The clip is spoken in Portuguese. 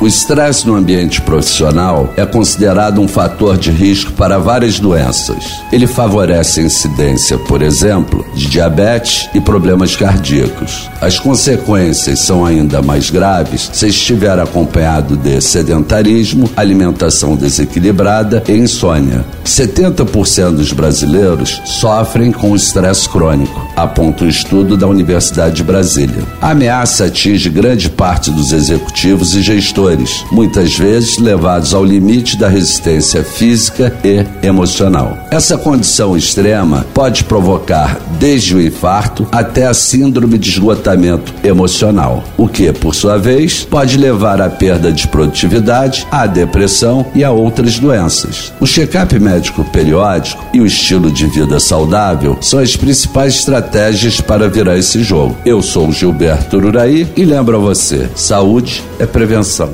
O estresse no ambiente profissional é considerado um fator de risco para várias doenças. Ele favorece a incidência, por exemplo, de diabetes e problemas cardíacos. As consequências são ainda mais graves se estiver acompanhado de sedentarismo, alimentação desequilibrada e insônia. 70% dos brasileiros sofrem com estresse crônico, aponta um estudo da Universidade de Brasília. A ameaça atinge grande parte dos executivos e gestores muitas vezes levados ao limite da resistência física e emocional. Essa condição extrema pode provocar desde o infarto até a síndrome de esgotamento emocional, o que, por sua vez, pode levar à perda de produtividade, à depressão e a outras doenças. O check-up médico periódico e o estilo de vida saudável são as principais estratégias para virar esse jogo. Eu sou Gilberto Uraí e lembro a você: saúde é prevenção.